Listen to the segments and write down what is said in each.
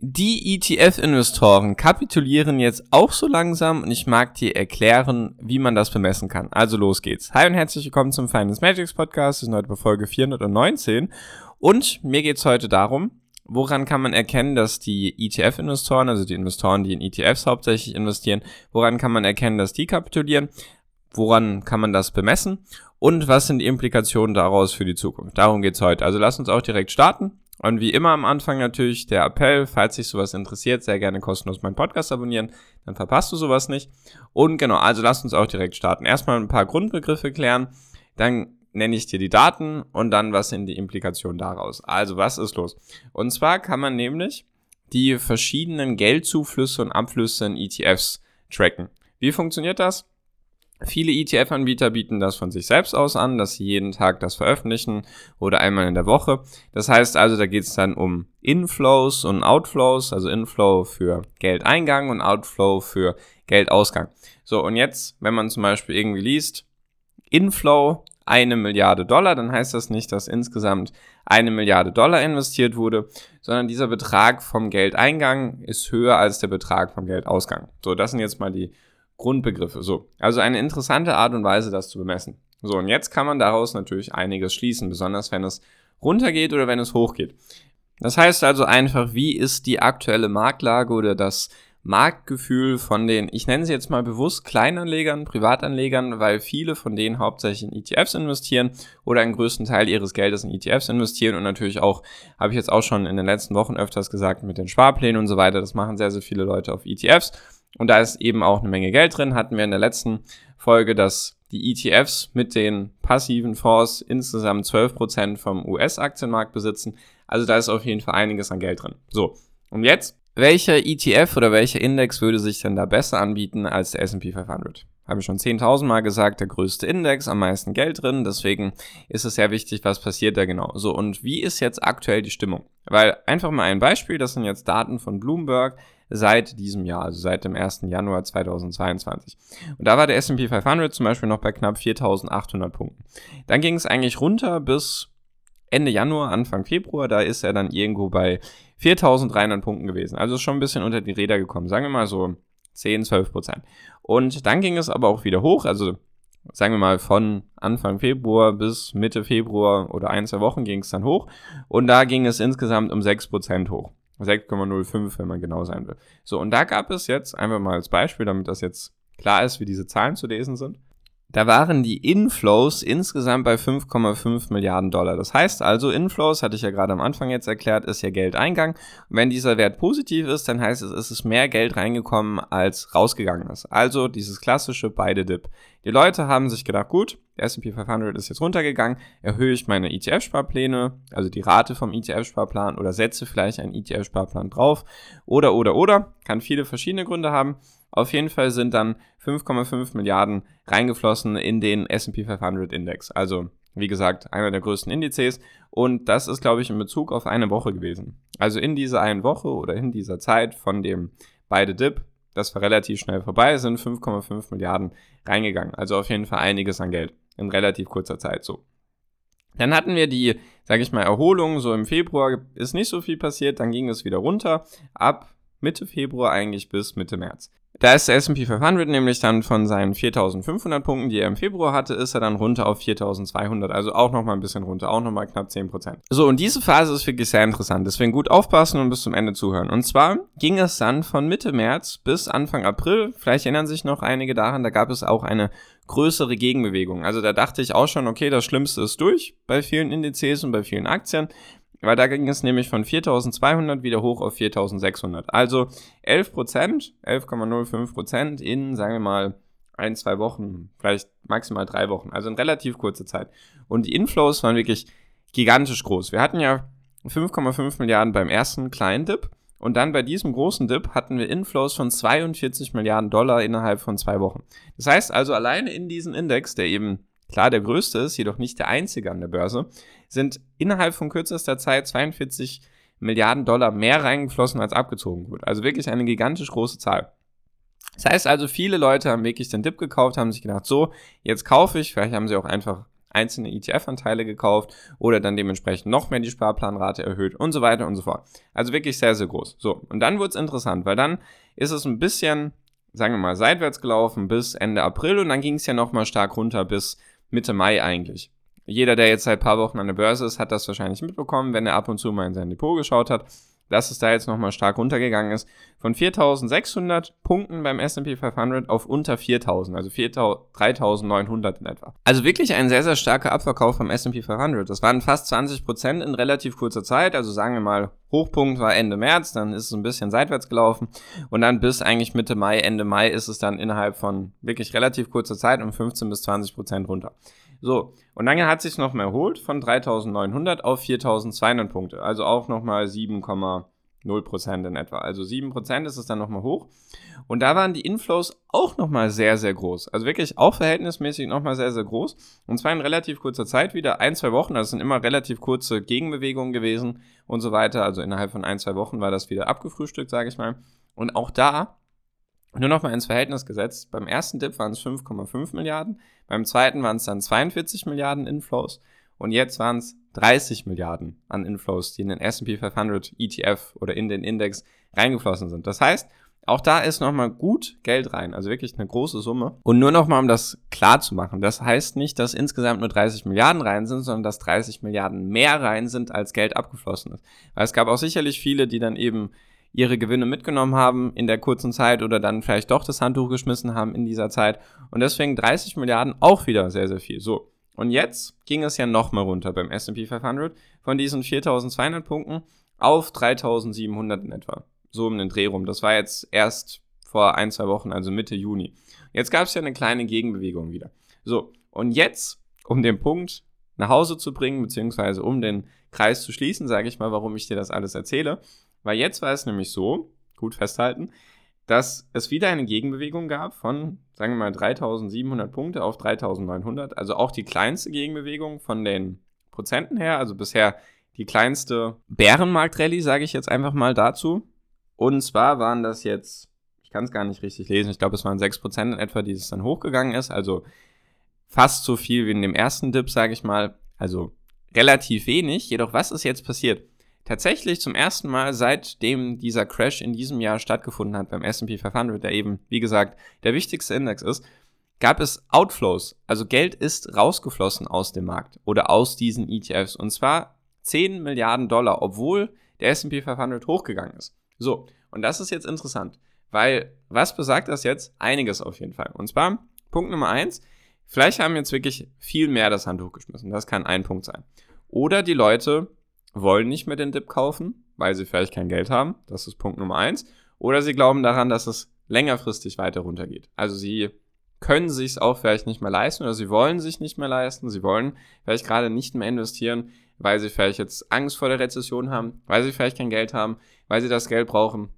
Die ETF-Investoren kapitulieren jetzt auch so langsam und ich mag dir erklären, wie man das bemessen kann. Also los geht's. Hi und herzlich willkommen zum Finance Magics Podcast. Wir sind heute bei Folge 419 und mir geht's heute darum, woran kann man erkennen, dass die ETF-Investoren, also die Investoren, die in ETFs hauptsächlich investieren, woran kann man erkennen, dass die kapitulieren? Woran kann man das bemessen? Und was sind die Implikationen daraus für die Zukunft? Darum geht's heute. Also lass uns auch direkt starten. Und wie immer am Anfang natürlich der Appell, falls dich sowas interessiert, sehr gerne kostenlos meinen Podcast abonnieren, dann verpasst du sowas nicht. Und genau, also lass uns auch direkt starten. Erstmal ein paar Grundbegriffe klären, dann nenne ich dir die Daten und dann was sind die Implikationen daraus. Also was ist los? Und zwar kann man nämlich die verschiedenen Geldzuflüsse und Abflüsse in ETFs tracken. Wie funktioniert das? Viele ETF-Anbieter bieten das von sich selbst aus an, dass sie jeden Tag das veröffentlichen oder einmal in der Woche. Das heißt also, da geht es dann um Inflows und Outflows, also Inflow für Geldeingang und Outflow für Geldausgang. So, und jetzt, wenn man zum Beispiel irgendwie liest, Inflow eine Milliarde Dollar, dann heißt das nicht, dass insgesamt eine Milliarde Dollar investiert wurde, sondern dieser Betrag vom Geldeingang ist höher als der Betrag vom Geldausgang. So, das sind jetzt mal die Grundbegriffe. So, also eine interessante Art und Weise, das zu bemessen. So, und jetzt kann man daraus natürlich einiges schließen, besonders wenn es runtergeht oder wenn es hochgeht. Das heißt also einfach, wie ist die aktuelle Marktlage oder das Marktgefühl von den, ich nenne sie jetzt mal bewusst Kleinanlegern, Privatanlegern, weil viele von denen hauptsächlich in ETFs investieren oder einen größten Teil ihres Geldes in ETFs investieren und natürlich auch, habe ich jetzt auch schon in den letzten Wochen öfters gesagt, mit den Sparplänen und so weiter, das machen sehr, sehr viele Leute auf ETFs und da ist eben auch eine Menge Geld drin. Hatten wir in der letzten Folge, dass die ETFs mit den passiven Fonds insgesamt 12% vom US-Aktienmarkt besitzen. Also da ist auf jeden Fall einiges an Geld drin. So, und jetzt, welcher ETF oder welcher Index würde sich denn da besser anbieten als der S&P 500? Habe ich schon 10.000 Mal gesagt, der größte Index, am meisten Geld drin. Deswegen ist es sehr wichtig, was passiert da genau. So, und wie ist jetzt aktuell die Stimmung? Weil einfach mal ein Beispiel, das sind jetzt Daten von Bloomberg seit diesem Jahr, also seit dem 1. Januar 2022. Und da war der S&P 500 zum Beispiel noch bei knapp 4.800 Punkten. Dann ging es eigentlich runter bis Ende Januar, Anfang Februar, da ist er dann irgendwo bei 4.300 Punkten gewesen. Also schon ein bisschen unter die Räder gekommen, sagen wir mal so 10, 12 Prozent. Und dann ging es aber auch wieder hoch, also sagen wir mal von Anfang Februar bis Mitte Februar oder ein, zwei Wochen ging es dann hoch. Und da ging es insgesamt um 6 Prozent hoch. 6,05, wenn man genau sein will. So, und da gab es jetzt, einfach mal als Beispiel, damit das jetzt klar ist, wie diese Zahlen zu lesen sind, da waren die Inflows insgesamt bei 5,5 Milliarden Dollar. Das heißt also, Inflows, hatte ich ja gerade am Anfang jetzt erklärt, ist ja Geldeingang. Und wenn dieser Wert positiv ist, dann heißt es, es ist mehr Geld reingekommen, als rausgegangen ist. Also dieses klassische beide Dip. Die Leute haben sich gedacht, gut, der S&P 500 ist jetzt runtergegangen, erhöhe ich meine ETF-Sparpläne, also die Rate vom ETF-Sparplan oder setze vielleicht einen ETF-Sparplan drauf oder, oder, oder, kann viele verschiedene Gründe haben. Auf jeden Fall sind dann 5,5 Milliarden reingeflossen in den S&P 500 Index. Also, wie gesagt, einer der größten Indizes. Und das ist, glaube ich, in Bezug auf eine Woche gewesen. Also in dieser einen Woche oder in dieser Zeit von dem beide Dip, das war relativ schnell vorbei, sind 5,5 Milliarden reingegangen. Also auf jeden Fall einiges an Geld in relativ kurzer Zeit so. Dann hatten wir die, sage ich mal, Erholung. So im Februar ist nicht so viel passiert, dann ging es wieder runter. Ab Mitte Februar eigentlich bis Mitte März. Da ist der S&P 500 nämlich dann von seinen 4.500 Punkten, die er im Februar hatte, ist er dann runter auf 4.200, also auch nochmal ein bisschen runter, auch nochmal knapp 10%. So, und diese Phase ist wirklich sehr interessant, deswegen gut aufpassen und bis zum Ende zuhören. Und zwar ging es dann von Mitte März bis Anfang April, vielleicht erinnern sich noch einige daran, da gab es auch eine größere Gegenbewegung. Also da dachte ich auch schon, okay, das Schlimmste ist durch bei vielen Indizes und bei vielen Aktien. Weil da ging es nämlich von 4200 wieder hoch auf 4600. Also 11 Prozent, 11,05 Prozent in, sagen wir mal, ein, zwei Wochen, vielleicht maximal drei Wochen. Also in relativ kurzer Zeit. Und die Inflows waren wirklich gigantisch groß. Wir hatten ja 5,5 Milliarden beim ersten kleinen Dip. Und dann bei diesem großen Dip hatten wir Inflows von 42 Milliarden Dollar innerhalb von zwei Wochen. Das heißt also, alleine in diesen Index, der eben klar der größte ist, jedoch nicht der einzige an der Börse, sind innerhalb von kürzester Zeit 42 Milliarden Dollar mehr reingeflossen, als abgezogen wurde. Also wirklich eine gigantisch große Zahl. Das heißt also, viele Leute haben wirklich den Dip gekauft, haben sich gedacht, so, jetzt kaufe ich, vielleicht haben sie auch einfach einzelne ETF-Anteile gekauft oder dann dementsprechend noch mehr die Sparplanrate erhöht und so weiter und so fort. Also wirklich sehr, sehr groß. So, und dann wird es interessant, weil dann ist es ein bisschen, sagen wir mal, seitwärts gelaufen bis Ende April und dann ging es ja nochmal stark runter bis Mitte Mai eigentlich. Jeder, der jetzt seit paar Wochen an der Börse ist, hat das wahrscheinlich mitbekommen, wenn er ab und zu mal in sein Depot geschaut hat dass es da jetzt nochmal stark runtergegangen ist. Von 4.600 Punkten beim S&P 500 auf unter 4.000, also 3.900 in etwa. Also wirklich ein sehr, sehr starker Abverkauf beim S&P 500. Das waren fast 20% in relativ kurzer Zeit. Also sagen wir mal, Hochpunkt war Ende März, dann ist es ein bisschen seitwärts gelaufen und dann bis eigentlich Mitte Mai, Ende Mai ist es dann innerhalb von wirklich relativ kurzer Zeit um 15 bis 20% runter. So, und dann hat sich noch mal erholt von 3900 auf 4200 Punkte, also auch nochmal 7,0% in etwa. Also 7% ist es dann nochmal hoch. Und da waren die Inflows auch nochmal sehr, sehr groß. Also wirklich auch verhältnismäßig nochmal sehr, sehr groß. Und zwar in relativ kurzer Zeit wieder, ein, zwei Wochen. Das sind immer relativ kurze Gegenbewegungen gewesen und so weiter. Also innerhalb von ein, zwei Wochen war das wieder abgefrühstückt, sage ich mal. Und auch da nur noch mal ins Verhältnis gesetzt. Beim ersten Dip waren es 5,5 Milliarden, beim zweiten waren es dann 42 Milliarden Inflows und jetzt waren es 30 Milliarden an Inflows, die in den S&P 500 ETF oder in den Index reingeflossen sind. Das heißt, auch da ist nochmal gut Geld rein, also wirklich eine große Summe. Und nur nochmal, um das klar zu machen, das heißt nicht, dass insgesamt nur 30 Milliarden rein sind, sondern dass 30 Milliarden mehr rein sind, als Geld abgeflossen ist. Weil es gab auch sicherlich viele, die dann eben ihre Gewinne mitgenommen haben in der kurzen Zeit oder dann vielleicht doch das Handtuch geschmissen haben in dieser Zeit. Und deswegen 30 Milliarden auch wieder sehr, sehr viel. So. Und jetzt ging es ja nochmal runter beim S&P 500 von diesen 4200 Punkten auf 3700 in etwa. So um den Dreh rum. Das war jetzt erst vor ein, zwei Wochen, also Mitte Juni. Jetzt gab es ja eine kleine Gegenbewegung wieder. So. Und jetzt, um den Punkt nach Hause zu bringen, beziehungsweise um den Kreis zu schließen, sage ich mal, warum ich dir das alles erzähle. Weil jetzt war es nämlich so, gut festhalten, dass es wieder eine Gegenbewegung gab von, sagen wir mal, 3700 Punkte auf 3900. Also auch die kleinste Gegenbewegung von den Prozenten her. Also bisher die kleinste Bärenmarkt-Rallye, sage ich jetzt einfach mal dazu. Und zwar waren das jetzt, ich kann es gar nicht richtig lesen, ich glaube, es waren 6% in etwa, die es dann hochgegangen ist. Also fast so viel wie in dem ersten Dip, sage ich mal. Also relativ wenig. Jedoch, was ist jetzt passiert? Tatsächlich zum ersten Mal seitdem dieser Crash in diesem Jahr stattgefunden hat beim S&P 500, der eben, wie gesagt, der wichtigste Index ist, gab es Outflows. Also Geld ist rausgeflossen aus dem Markt oder aus diesen ETFs. Und zwar 10 Milliarden Dollar, obwohl der S&P 500 hochgegangen ist. So, und das ist jetzt interessant, weil was besagt das jetzt? Einiges auf jeden Fall. Und zwar, Punkt Nummer eins: vielleicht haben jetzt wirklich viel mehr das Handtuch geschmissen. Das kann ein Punkt sein. Oder die Leute wollen nicht mehr den Dip kaufen, weil sie vielleicht kein Geld haben. Das ist Punkt Nummer eins. Oder sie glauben daran, dass es längerfristig weiter runtergeht. Also sie können sich es auch vielleicht nicht mehr leisten oder sie wollen sich nicht mehr leisten. Sie wollen vielleicht gerade nicht mehr investieren, weil sie vielleicht jetzt Angst vor der Rezession haben, weil sie vielleicht kein Geld haben, weil sie das Geld brauchen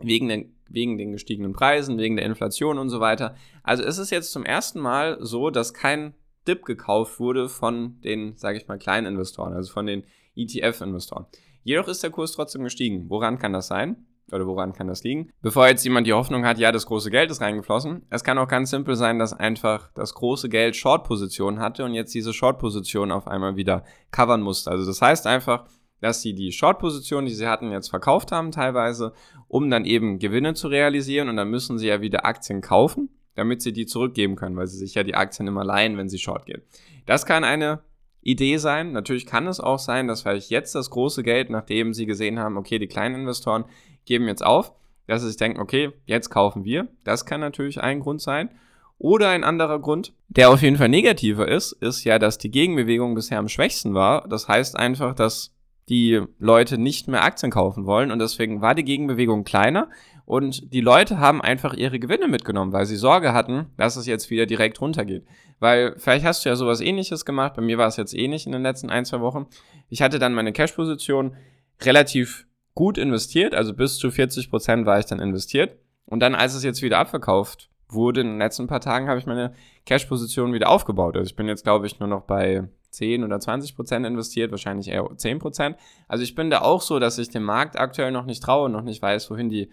wegen den, wegen den gestiegenen Preisen, wegen der Inflation und so weiter. Also ist es jetzt zum ersten Mal so, dass kein Dip gekauft wurde von den, sage ich mal, kleinen Investoren, also von den ETF-Investoren. Jedoch ist der Kurs trotzdem gestiegen. Woran kann das sein? Oder woran kann das liegen? Bevor jetzt jemand die Hoffnung hat, ja, das große Geld ist reingeflossen. Es kann auch ganz simpel sein, dass einfach das große Geld Short-Position hatte und jetzt diese Short-Position auf einmal wieder covern musste. Also das heißt einfach, dass sie die Short-Position, die sie hatten, jetzt verkauft haben teilweise, um dann eben Gewinne zu realisieren und dann müssen sie ja wieder Aktien kaufen, damit sie die zurückgeben können, weil sie sich ja die Aktien immer leihen, wenn sie Short gehen. Das kann eine Idee sein. Natürlich kann es auch sein, dass vielleicht jetzt das große Geld, nachdem sie gesehen haben, okay, die kleinen Investoren geben jetzt auf, dass sie sich denken, okay, jetzt kaufen wir. Das kann natürlich ein Grund sein. Oder ein anderer Grund, der auf jeden Fall negativer ist, ist ja, dass die Gegenbewegung bisher am schwächsten war. Das heißt einfach, dass die Leute nicht mehr Aktien kaufen wollen und deswegen war die Gegenbewegung kleiner und die Leute haben einfach ihre Gewinne mitgenommen, weil sie Sorge hatten, dass es jetzt wieder direkt runtergeht. Weil vielleicht hast du ja sowas ähnliches gemacht. Bei mir war es jetzt ähnlich in den letzten ein, zwei Wochen. Ich hatte dann meine Cash-Position relativ gut investiert, also bis zu 40 Prozent war ich dann investiert. Und dann, als es jetzt wieder abverkauft wurde, in den letzten paar Tagen habe ich meine Cash-Position wieder aufgebaut. Also ich bin jetzt, glaube ich, nur noch bei 10 oder 20 Prozent investiert, wahrscheinlich eher 10 Prozent. Also ich bin da auch so, dass ich dem Markt aktuell noch nicht traue und noch nicht weiß, wohin die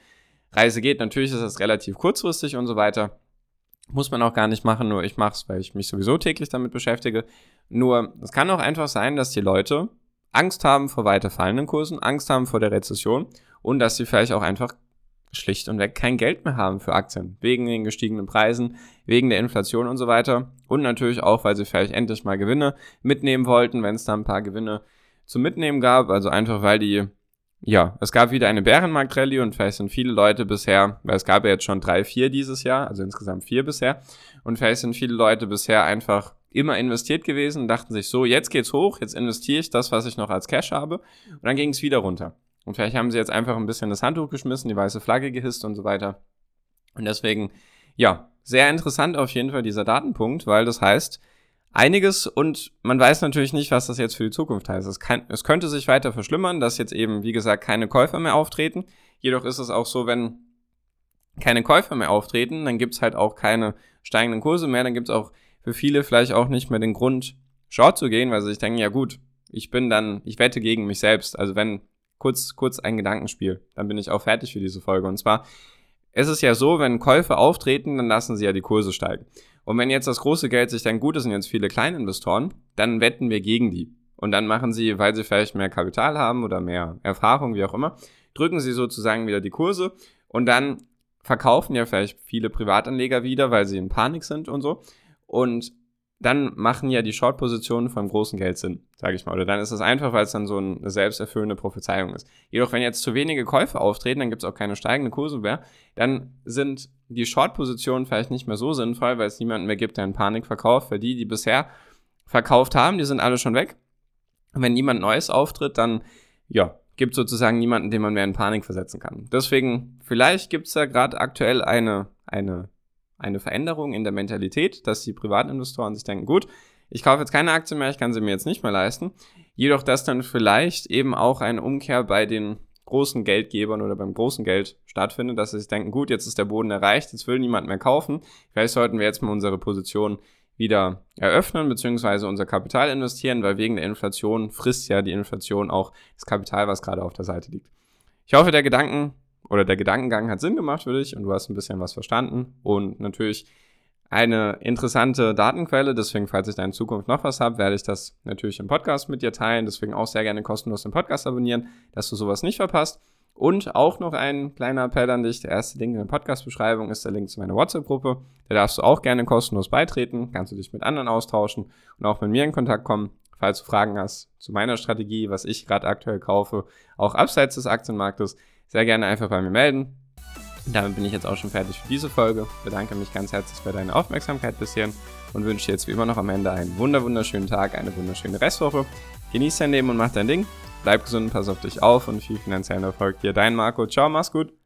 Reise geht. Natürlich ist das relativ kurzfristig und so weiter. Muss man auch gar nicht machen, nur ich mache es, weil ich mich sowieso täglich damit beschäftige. Nur, es kann auch einfach sein, dass die Leute Angst haben vor weiter fallenden Kursen, Angst haben vor der Rezession und dass sie vielleicht auch einfach schlicht und weg kein Geld mehr haben für Aktien. Wegen den gestiegenen Preisen, wegen der Inflation und so weiter. Und natürlich auch, weil sie vielleicht endlich mal Gewinne mitnehmen wollten, wenn es da ein paar Gewinne zum Mitnehmen gab. Also einfach, weil die, ja, es gab wieder eine Bärenmarkt-Rallye und vielleicht sind viele Leute bisher, weil es gab ja jetzt schon drei, vier dieses Jahr, also insgesamt vier bisher. Und vielleicht sind viele Leute bisher einfach immer investiert gewesen und dachten sich so, jetzt geht's hoch, jetzt investiere ich das, was ich noch als Cash habe. Und dann ging es wieder runter. Und vielleicht haben sie jetzt einfach ein bisschen das Handtuch geschmissen, die weiße Flagge gehisst und so weiter. Und deswegen, ja, sehr interessant auf jeden Fall dieser Datenpunkt, weil das heißt einiges und man weiß natürlich nicht, was das jetzt für die Zukunft heißt. Es, kann, es könnte sich weiter verschlimmern, dass jetzt eben, wie gesagt, keine Käufer mehr auftreten. Jedoch ist es auch so, wenn keine Käufer mehr auftreten, dann gibt's halt auch keine steigenden Kurse mehr, dann gibt's auch für viele vielleicht auch nicht mehr den Grund, Short zu gehen, weil sie sich denken, ja gut, ich bin dann, ich wette gegen mich selbst. Also wenn kurz, kurz ein Gedankenspiel. Dann bin ich auch fertig für diese Folge. Und zwar, es ist ja so, wenn Käufe auftreten, dann lassen sie ja die Kurse steigen. Und wenn jetzt das große Geld sich denkt, gut, das sind jetzt viele Kleininvestoren, dann wetten wir gegen die. Und dann machen sie, weil sie vielleicht mehr Kapital haben oder mehr Erfahrung, wie auch immer, drücken sie sozusagen wieder die Kurse und dann verkaufen ja vielleicht viele Privatanleger wieder, weil sie in Panik sind und so. Und dann machen ja die Short-Positionen vom großen Geld Sinn, sage ich mal. Oder dann ist es einfach, weil es dann so eine selbsterfüllende Prophezeiung ist. Jedoch, wenn jetzt zu wenige Käufe auftreten, dann gibt es auch keine steigenden Kurse mehr, dann sind die Short-Positionen vielleicht nicht mehr so sinnvoll, weil es niemanden mehr gibt, der in Panik verkauft, weil die, die bisher verkauft haben, die sind alle schon weg. Und wenn niemand Neues auftritt, dann, ja, gibt sozusagen niemanden, den man mehr in Panik versetzen kann. Deswegen, vielleicht gibt es da gerade aktuell eine, eine eine Veränderung in der Mentalität, dass die Privatinvestoren sich denken, gut, ich kaufe jetzt keine Aktien mehr, ich kann sie mir jetzt nicht mehr leisten. Jedoch, dass dann vielleicht eben auch eine Umkehr bei den großen Geldgebern oder beim großen Geld stattfindet, dass sie sich denken, gut, jetzt ist der Boden erreicht, jetzt will niemand mehr kaufen. Vielleicht sollten wir jetzt mal unsere Position wieder eröffnen, beziehungsweise unser Kapital investieren, weil wegen der Inflation frisst ja die Inflation auch das Kapital, was gerade auf der Seite liegt. Ich hoffe, der Gedanken oder der Gedankengang hat Sinn gemacht für dich und du hast ein bisschen was verstanden und natürlich eine interessante Datenquelle. Deswegen, falls ich da in Zukunft noch was habe, werde ich das natürlich im Podcast mit dir teilen. Deswegen auch sehr gerne kostenlos den Podcast abonnieren, dass du sowas nicht verpasst. Und auch noch ein kleiner Appell an dich. Der erste Link in der Podcast-Beschreibung ist der Link zu meiner WhatsApp-Gruppe. Da darfst du auch gerne kostenlos beitreten. Kannst du dich mit anderen austauschen und auch mit mir in Kontakt kommen. Falls du Fragen hast zu meiner Strategie, was ich gerade aktuell kaufe, auch abseits des Aktienmarktes, sehr gerne einfach bei mir melden. Und damit bin ich jetzt auch schon fertig für diese Folge. Bedanke mich ganz herzlich für deine Aufmerksamkeit bisher und wünsche dir jetzt wie immer noch am Ende einen wunder wunderschönen Tag, eine wunderschöne Restwoche. Genieß dein Leben und mach dein Ding. Bleib gesund, pass auf dich auf und viel finanziellen Erfolg dir. Dein Marco. Ciao, mach's gut.